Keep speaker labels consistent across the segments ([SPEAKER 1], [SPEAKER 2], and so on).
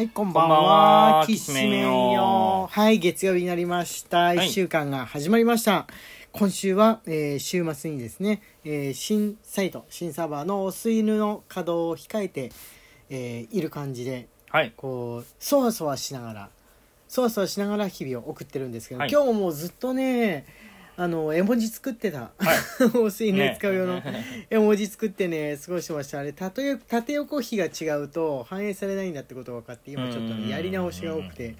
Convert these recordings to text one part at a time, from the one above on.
[SPEAKER 1] はい、こんばんは。
[SPEAKER 2] は
[SPEAKER 1] きしめんよ。はい、月曜日になりました。一、
[SPEAKER 2] い
[SPEAKER 1] 週間が始まりました。今週は、えー週末にですね、えー新サイト、新サーバーのお吸い犬の稼働を控えて、えーいる感じで、
[SPEAKER 2] はい。
[SPEAKER 1] こう、そわそわしながら、そわそわしながら日々を送ってるんですけど、
[SPEAKER 2] はい
[SPEAKER 1] 今日ももうずっとね、あの、絵文字作ってた。
[SPEAKER 2] はい。
[SPEAKER 1] お
[SPEAKER 2] ね
[SPEAKER 1] 使う用の。絵文字作ってね過ごしてましたあれ縦よ縦横比が違うと反映されないんだってことが分かって今ちょっとねやり直しが多くて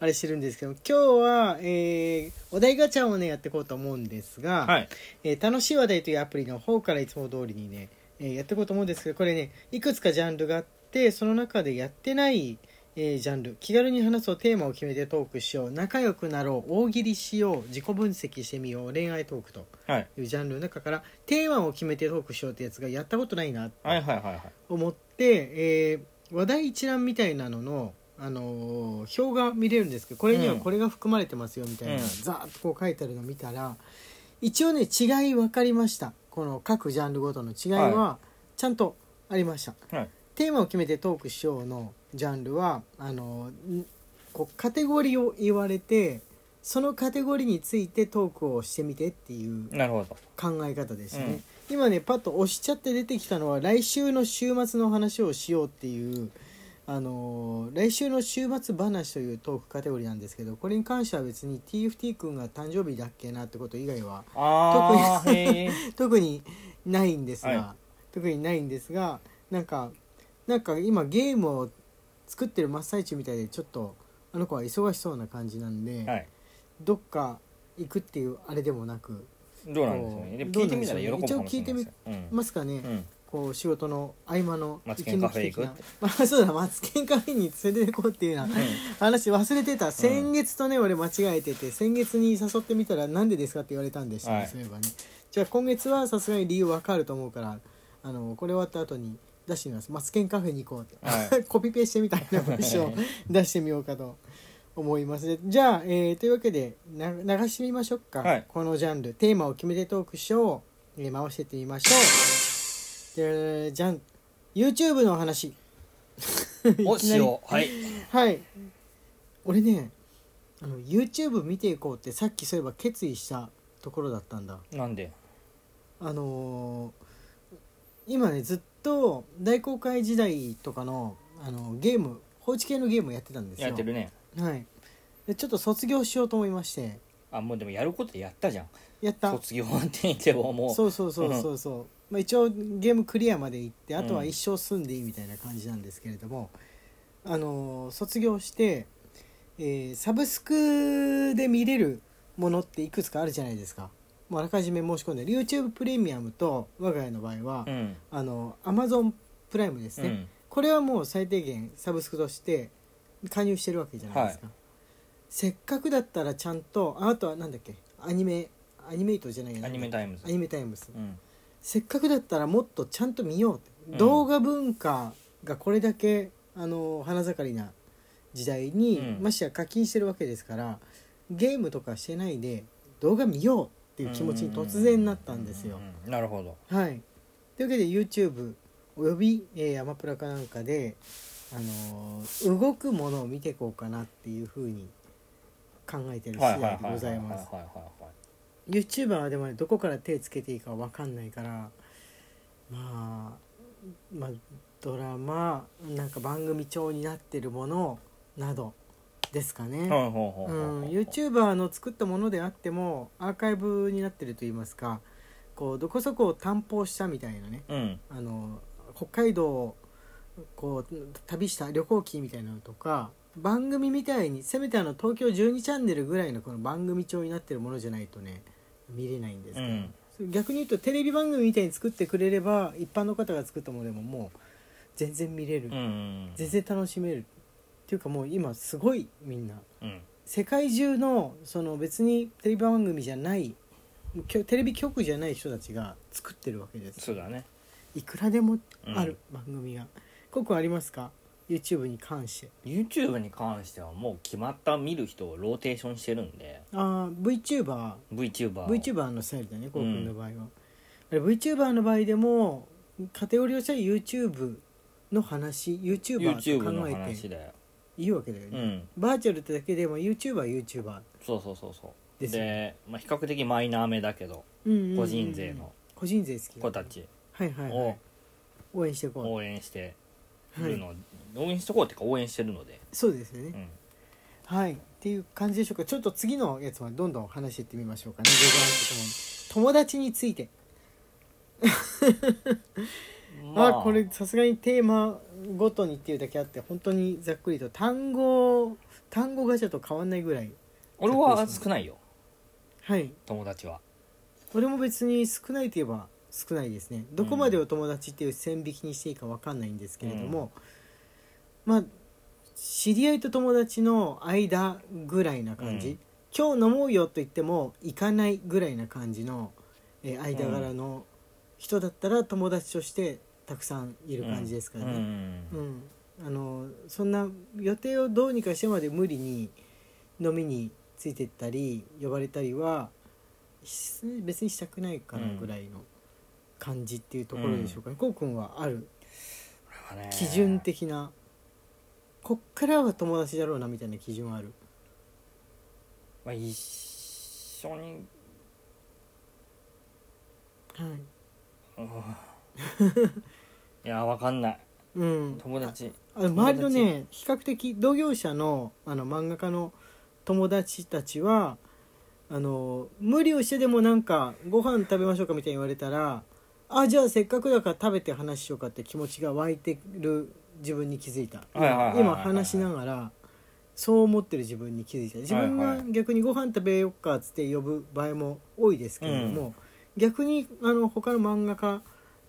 [SPEAKER 1] あれしてるんですけど今日は、えーお題ガチャをねやっていこうと思うんですが、
[SPEAKER 2] はい。
[SPEAKER 1] えー楽しい話題というアプリの方からいつも通りにね、えーやっていこうと思うんですけどこれねいくつかジャンルがあってその中でやってない、えージャンル。気軽に話そうテーマを決めてトークしよう。仲良くなろう。大喜利しよう。自己分析してみよう。恋愛トークと
[SPEAKER 2] はい。
[SPEAKER 1] いうジャンルの中からテーマを決めてトークしようってやつがやったことないなと
[SPEAKER 2] はいはいはいはい。
[SPEAKER 1] 思って、えー話題一覧みたいなのの、あのー表が見れるんですけどこれには
[SPEAKER 2] うん。
[SPEAKER 1] これが含まれてますよみたいな、
[SPEAKER 2] うん。
[SPEAKER 1] ザーッとこう書いてあるのを見たら一応ね違い分かりました。この各ジャンルごとの違いはちゃんとありました、
[SPEAKER 2] はい。
[SPEAKER 1] テーマを決めてトークしようのジャンルはあのんこうカテゴリーを言われてそのカテゴリーについてトークをしてみてっていう。考え方ですね、
[SPEAKER 2] うん
[SPEAKER 1] 今ねパッと押しちゃって出てきたのは来週の週末の話をしようっていうあのー来週の週末話というトークカテゴリーなんですけどこれに関しては別に TFT 君が誕生日だっけなってこと以外は
[SPEAKER 2] あー、へー。
[SPEAKER 1] 特にないんですが、
[SPEAKER 2] は
[SPEAKER 1] 特にないんですがなんかなんか今ゲームを作ってる真っ最中みたいでちょっとあの子は忙しそうな感じなんで、
[SPEAKER 2] はい。
[SPEAKER 1] どっか行くっていうあれでもなく
[SPEAKER 2] どうなんでしょうね。でも聞いてみたら喜ぶかもしれないですよ。うん。
[SPEAKER 1] ますかね、
[SPEAKER 2] うん。
[SPEAKER 1] こう仕事の合間の
[SPEAKER 2] マツケンカフェ行く
[SPEAKER 1] まあ そうだマツケンカフェに連れて行こうっていうような話忘れてた先月とね、俺間違えてて先月に誘ってみたらなんでですかって言われたんでしたね、
[SPEAKER 2] はい
[SPEAKER 1] そういえばねじゃあ今月はさすがに理由わかると思うからあのこれ終わった後に出してみます。マツケンカフェに行こうって、
[SPEAKER 2] は
[SPEAKER 1] コピペしてみたいな文章を出してみようかと思います。ねじゃあ、えーというわけでな流してみましょうか、
[SPEAKER 2] はい。
[SPEAKER 1] このジャンル。テーマを決めてトークしよう、えー回してってみましょう。でじゃん。YouTube の話。
[SPEAKER 2] お、
[SPEAKER 1] いきなり。
[SPEAKER 2] 塩。はい。
[SPEAKER 1] はい。俺ねあの YouTube 見ていこうってさっきそういえば決意したところだったんだ。
[SPEAKER 2] なんで？
[SPEAKER 1] あのー今ねずっと大公開時代とかのあのゲーム放置系のゲームをやってたんですよ。
[SPEAKER 2] やってるね。
[SPEAKER 1] はい。でちょっと卒業しようと思いまして。
[SPEAKER 2] あ、もうでもやることやったじゃん。
[SPEAKER 1] やった。
[SPEAKER 2] 卒業って言ってももう。
[SPEAKER 1] そうそうそうそうそう、まあ、一応ゲームクリアまで行ってあとは一生住んでいいみたいな感じなんですけれども、あのー卒業して、えーサブスクで見れるものっていくつかあるじゃないですかもうあらかじめ申し込んでる YouTube プレミアムと我が家の場合は、
[SPEAKER 2] うん。
[SPEAKER 1] あの Amazon プライムですね、
[SPEAKER 2] うん。
[SPEAKER 1] これはもう最低限サブスクとして加入してるわけじゃないですか、せっかくだったらちゃんとああとはなんだっけアニメアニメイトじゃないや
[SPEAKER 2] アニメタイムズ。
[SPEAKER 1] ア。ニメタイムズ。
[SPEAKER 2] うん。
[SPEAKER 1] せっかくだったらもっとちゃんと見よう動画文化がこれだけあの花盛りな時代に、
[SPEAKER 2] うん。
[SPEAKER 1] ましてや課金してるわけですからゲームとかしてないで動画見ようっていう気持ちに突然なったんですよ。
[SPEAKER 2] うん。なるほど。
[SPEAKER 1] はい、というわけで YouTube および、えーアマプラかなんかで、あのー動くものを見ていこうかなっていうふうに考えてる次第でございます。YouTuber はでもねどこから手つけていいか分かんないからまあまあドラマなんか番組調になってるものなどですかね。
[SPEAKER 2] ほう
[SPEAKER 1] ん、YouTuber の作ったものであってもアーカイブになってると言いますかこうどこそこを担保したみたいなね
[SPEAKER 2] うん。
[SPEAKER 1] あの北海道をこう旅した旅行記みたいなのとか番組みたいにせめてあの東京12チャンネルぐらいのこの番組調になってるものじゃないとね見れないんですけど、
[SPEAKER 2] うん。
[SPEAKER 1] 逆に言うとテレビ番組みたいに作ってくれれば一般の方が作ったものでももう全然見れる、
[SPEAKER 2] うん。
[SPEAKER 1] 全然楽しめるっていうかもう今すごいみんな。
[SPEAKER 2] うん。
[SPEAKER 1] 世界中のその別にテレビ番組じゃないテレビ局じゃない人たちが作ってるわけです。
[SPEAKER 2] そうだね。
[SPEAKER 1] いくらでもあ
[SPEAKER 2] うん。
[SPEAKER 1] る番組が、ココありますか？YouTube に関して。
[SPEAKER 2] YouTube に関してはもう決まった見る人をローテーションしてるんで。
[SPEAKER 1] ああ VTuber
[SPEAKER 2] VTuber
[SPEAKER 1] のスタイルだねコウ君の場合は、あれ VTuber の場合でもカテゴリーをしたら YouTube の話 YouTuber と
[SPEAKER 2] YouTube の
[SPEAKER 1] 考えていいわけだよね、
[SPEAKER 2] うん。
[SPEAKER 1] バーチャルってだけでも YouTuber は YouTuber
[SPEAKER 2] そうそうそうそう。
[SPEAKER 1] です
[SPEAKER 2] でまあ、比較的マイナーめだけど
[SPEAKER 1] うんうんうん
[SPEAKER 2] 個人税の。
[SPEAKER 1] 個人税好き
[SPEAKER 2] 子たち。
[SPEAKER 1] はいはい、は
[SPEAKER 2] を
[SPEAKER 1] い、応援していこう。
[SPEAKER 2] 応援して
[SPEAKER 1] はい。
[SPEAKER 2] るの、応援しとこうっていうか応援してるので、
[SPEAKER 1] そうですよね、
[SPEAKER 2] うん、
[SPEAKER 1] はい。っていう感じでしょうか。ちょっと次のやつはどんどん話していってみましょうかね。友達について。あ これさすがにテーマごとにっていうだけあって本当にざっくりと単語単語ガチャと変わんないぐらい。
[SPEAKER 2] 俺は少ないよ。
[SPEAKER 1] はい。
[SPEAKER 2] 友達は。
[SPEAKER 1] 俺も別に少ないといえば少ないですね。どこまでを友達っていう線引きにしていいか分かんないんですけれども、まあ知り合いと友達の間ぐらいな感じ、
[SPEAKER 2] うん。
[SPEAKER 1] 今日飲もうよと言っても行かないぐらいな感じの、えー間柄の人だったら友達としてたくさんいる感じですからね、
[SPEAKER 2] うん。
[SPEAKER 1] うん、あのそんな予定をどうにかしてまで無理に飲みについてったり呼ばれたりはし別にしたくないかなぐらいの感じっていうところでしょうかね、こうくんはある。基準的な。こっからは友達だろうなみたいな基準はある。
[SPEAKER 2] まあ、一緒に
[SPEAKER 1] はい
[SPEAKER 2] いやわかんない。
[SPEAKER 1] うん。
[SPEAKER 2] 友達。
[SPEAKER 1] あの周りのね比較的同業者のあの漫画家の友達たちはあの無理をしてでもなんかご飯食べましょうかみたいに言われたらあじゃあせっかくだから食べて話しようかって気持ちが湧いてる自分に気づいた。
[SPEAKER 2] はいはいはいはい
[SPEAKER 1] 今話しながらそう思ってる自分に気づいた。自分が
[SPEAKER 2] はいはい。
[SPEAKER 1] 逆にご飯食べようかっつって呼ぶ場合も多いですけれども、逆にあの他の漫画家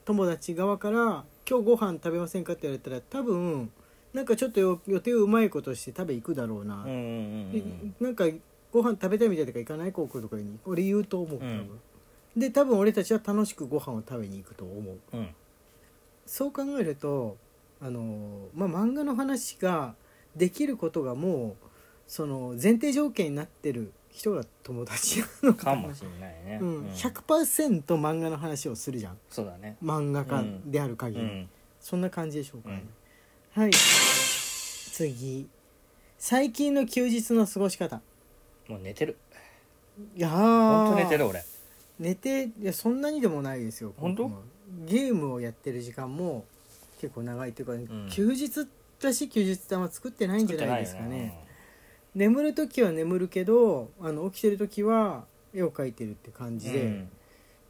[SPEAKER 1] 友達側から「今日ご飯食べませんか?」って言われたら多分なんかちょっとよ予定をうまいことして食べ行くだろうな、
[SPEAKER 2] うんうんうん
[SPEAKER 1] でなんかご飯食べたいみたいとか行かない高校とかに。俺言うと思う多分、
[SPEAKER 2] うん。
[SPEAKER 1] で多分俺たちは楽しくご飯を食べに行くと思う。
[SPEAKER 2] うんうん。
[SPEAKER 1] そう考えるとあのまあ漫画の話ができることがもうその前提条件になってる人が友達なのかな。
[SPEAKER 2] かもしれないね。
[SPEAKER 1] うん、100%漫画の話をするじゃん。
[SPEAKER 2] そうだね。
[SPEAKER 1] 漫画家である
[SPEAKER 2] う
[SPEAKER 1] 限り、
[SPEAKER 2] ん。
[SPEAKER 1] そんな感じでしょうかね、はい。次。最近の休日の過ごし方。
[SPEAKER 2] もう寝てる。
[SPEAKER 1] いや
[SPEAKER 2] ほ
[SPEAKER 1] ー
[SPEAKER 2] んと寝てる俺。
[SPEAKER 1] 寝ていやそんなにでもないですよ
[SPEAKER 2] 本当
[SPEAKER 1] 僕も。ゲームをやってる時間も結構長いっていうか、
[SPEAKER 2] ん。
[SPEAKER 1] 休日だし休日ってあんま作ってないんじゃないですかね眠る時は眠るけどあの起きてる時は絵を描いてるって感じで、
[SPEAKER 2] うん。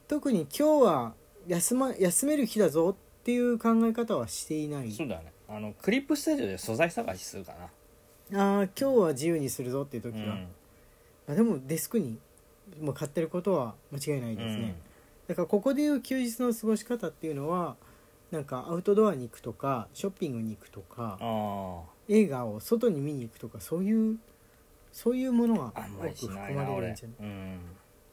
[SPEAKER 1] 特に今日は休,、ま、休める日だぞっていう考え方はしていない。
[SPEAKER 2] そうだね。あのクリップスタジオで素材探しするかな。
[SPEAKER 1] ああ今日は自由にするぞっていう時は、
[SPEAKER 2] うん。
[SPEAKER 1] あでもデスクにもう買ってることは間違いないですね、だからここでいう休日の過ごし方っていうのはなんかアウトドアに行くとかショッピングに行くとか
[SPEAKER 2] あ
[SPEAKER 1] 映画を外に見に行くとかそういうそういうものが
[SPEAKER 2] ああんまり
[SPEAKER 1] 含まれるんじゃない？
[SPEAKER 2] うん。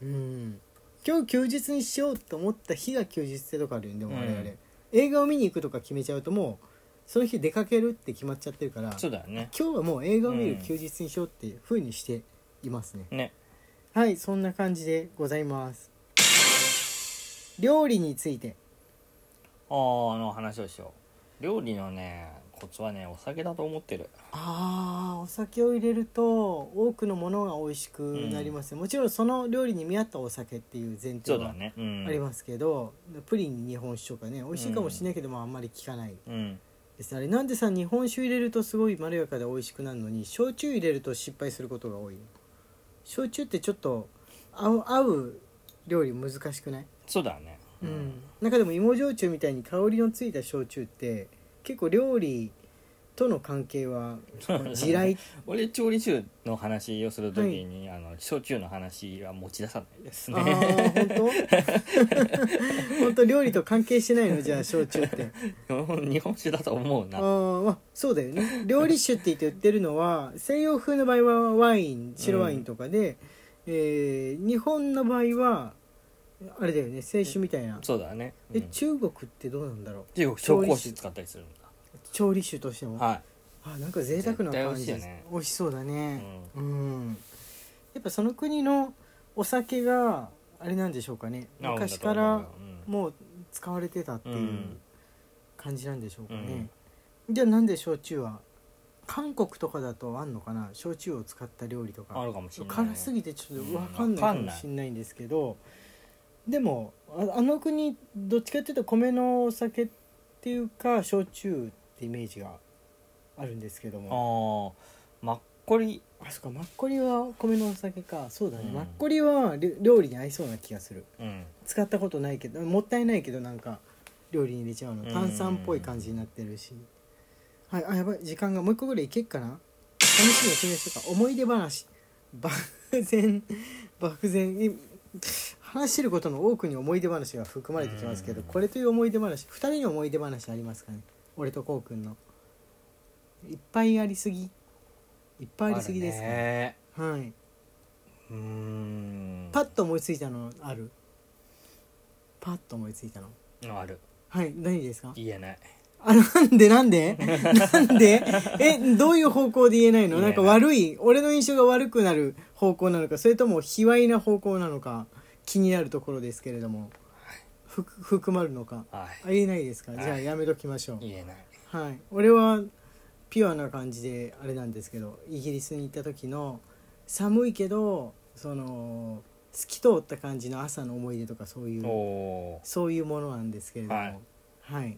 [SPEAKER 1] うん。今日休日にしようと思った日が休日ってとかあるよねでも我々、
[SPEAKER 2] うん
[SPEAKER 1] 映画を見に行くとか決めちゃうともうその日出かけるって決まっちゃってるから
[SPEAKER 2] そうだよね。
[SPEAKER 1] 今日はもう映画を見る
[SPEAKER 2] うん
[SPEAKER 1] 休日にしようっていうふうにしていますね、
[SPEAKER 2] ね。
[SPEAKER 1] はいそんな感じでございます。料理について。
[SPEAKER 2] あーあの話をしよう。料理のねコツはねお酒だと思ってる。
[SPEAKER 1] あーお酒を入れると多くのものが美味しくなります、もちろんその料理に見合ったお酒っていう前提は
[SPEAKER 2] そうだね。うん。
[SPEAKER 1] ありますけど、プリンに日本酒とかね美味しいかもしれないけども、あんまり効かない。
[SPEAKER 2] うん。
[SPEAKER 1] です。あれなんでさ日本酒入れるとすごいまろやかで美味しくなるのに焼酎入れると失敗することが多い。の焼酎ってちょっと合う合う料理難しくない？
[SPEAKER 2] そうだね。
[SPEAKER 1] うん、中でも芋焼酎みたいに香りのついた焼酎って結構料理との関係は地雷？
[SPEAKER 2] 俺調理中の話をするときに、あの焼酎の話は持ち出さないです
[SPEAKER 1] ああ
[SPEAKER 2] ね
[SPEAKER 1] 本当？本当料理と関係してないの？じゃあ焼酎って。
[SPEAKER 2] 日本酒だと思う
[SPEAKER 1] あ
[SPEAKER 2] な
[SPEAKER 1] ーあそうだよね。料理酒って言って売ってるのは西洋風の場合はワイン白ワインとかで、えー日本の場合はあれだよね清酒みたいな、
[SPEAKER 2] そうだね、うん。
[SPEAKER 1] え中国ってどうなんだろう？
[SPEAKER 2] 中国紹興酒使ったりするん
[SPEAKER 1] 調理酒としても、
[SPEAKER 2] だは
[SPEAKER 1] あなんか贅沢な感じ
[SPEAKER 2] 絶対美味しいよね。
[SPEAKER 1] 美味しそうだ
[SPEAKER 2] い、
[SPEAKER 1] ね。うん、やっぱその国のお酒があれなんでしょうかね。
[SPEAKER 2] うん
[SPEAKER 1] 昔から
[SPEAKER 2] うん。
[SPEAKER 1] もう使われてたっていう
[SPEAKER 2] うん。
[SPEAKER 1] 感じなんでしょうかね、じゃあなんで焼酎は？韓国とかだとあんのかな？焼酎を使った料理とか。
[SPEAKER 2] あるかもしれない
[SPEAKER 1] 辛すぎてちょっと分かん
[SPEAKER 2] うん
[SPEAKER 1] ないかもしれないんですけど、でもああの国どっちかっていうと米のお酒っていうか焼酎ってイメージがあるんですけども。
[SPEAKER 2] あーマッコリ。
[SPEAKER 1] あそっかマッコリは米のお酒か。そうだね、
[SPEAKER 2] うん。
[SPEAKER 1] マッコリはり料理に合いそうな気がする。
[SPEAKER 2] うん。
[SPEAKER 1] 使ったことないけどもったいないけどなんか料理に入れちゃうの。
[SPEAKER 2] うん。
[SPEAKER 1] 炭酸っぽい感じになってるし、はいあやばい。時間がもう一個ぐらいいけっかな。楽しみを示すとか思い出話。漠然漠然い話してることの多くに思い出話が含まれてきますけど
[SPEAKER 2] うん。
[SPEAKER 1] これという思い出話2人の思い出話ありますかね？俺とこうくんの。いっぱいありすぎ？いっぱいありすぎです
[SPEAKER 2] ね。
[SPEAKER 1] はい。う
[SPEAKER 2] ーん。
[SPEAKER 1] パッと思いついたのある？パッと思いついたの？
[SPEAKER 2] ある。
[SPEAKER 1] はい何ですか？
[SPEAKER 2] 言えない。
[SPEAKER 1] あなんで？なんで？なんで？えどういう方向で言えないの？
[SPEAKER 2] な
[SPEAKER 1] んか悪い俺の印象が悪くなる方向なのかそれとも卑猥な方向なのか気になるところですけれどもふ含まるのか
[SPEAKER 2] は
[SPEAKER 1] あ言えないですか？
[SPEAKER 2] はい。
[SPEAKER 1] じゃあやめときましょう。
[SPEAKER 2] い言えない。
[SPEAKER 1] はい。俺はピュアな感じであれなんですけどイギリスに行った時の寒いけどその透き通った感じの朝の思い出とかそういう
[SPEAKER 2] お
[SPEAKER 1] そういうものなんですけれども。
[SPEAKER 2] はい。
[SPEAKER 1] はい、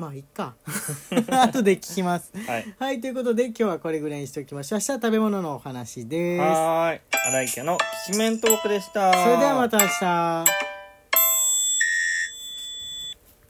[SPEAKER 1] まあいっか。後で聞きます。
[SPEAKER 2] ーはい。
[SPEAKER 1] はいということで今日はこれぐらいにしておきましょう。明日は食べ物のお話です。
[SPEAKER 2] はーい。荒井家のきしめんトークでした。
[SPEAKER 1] それではまた明日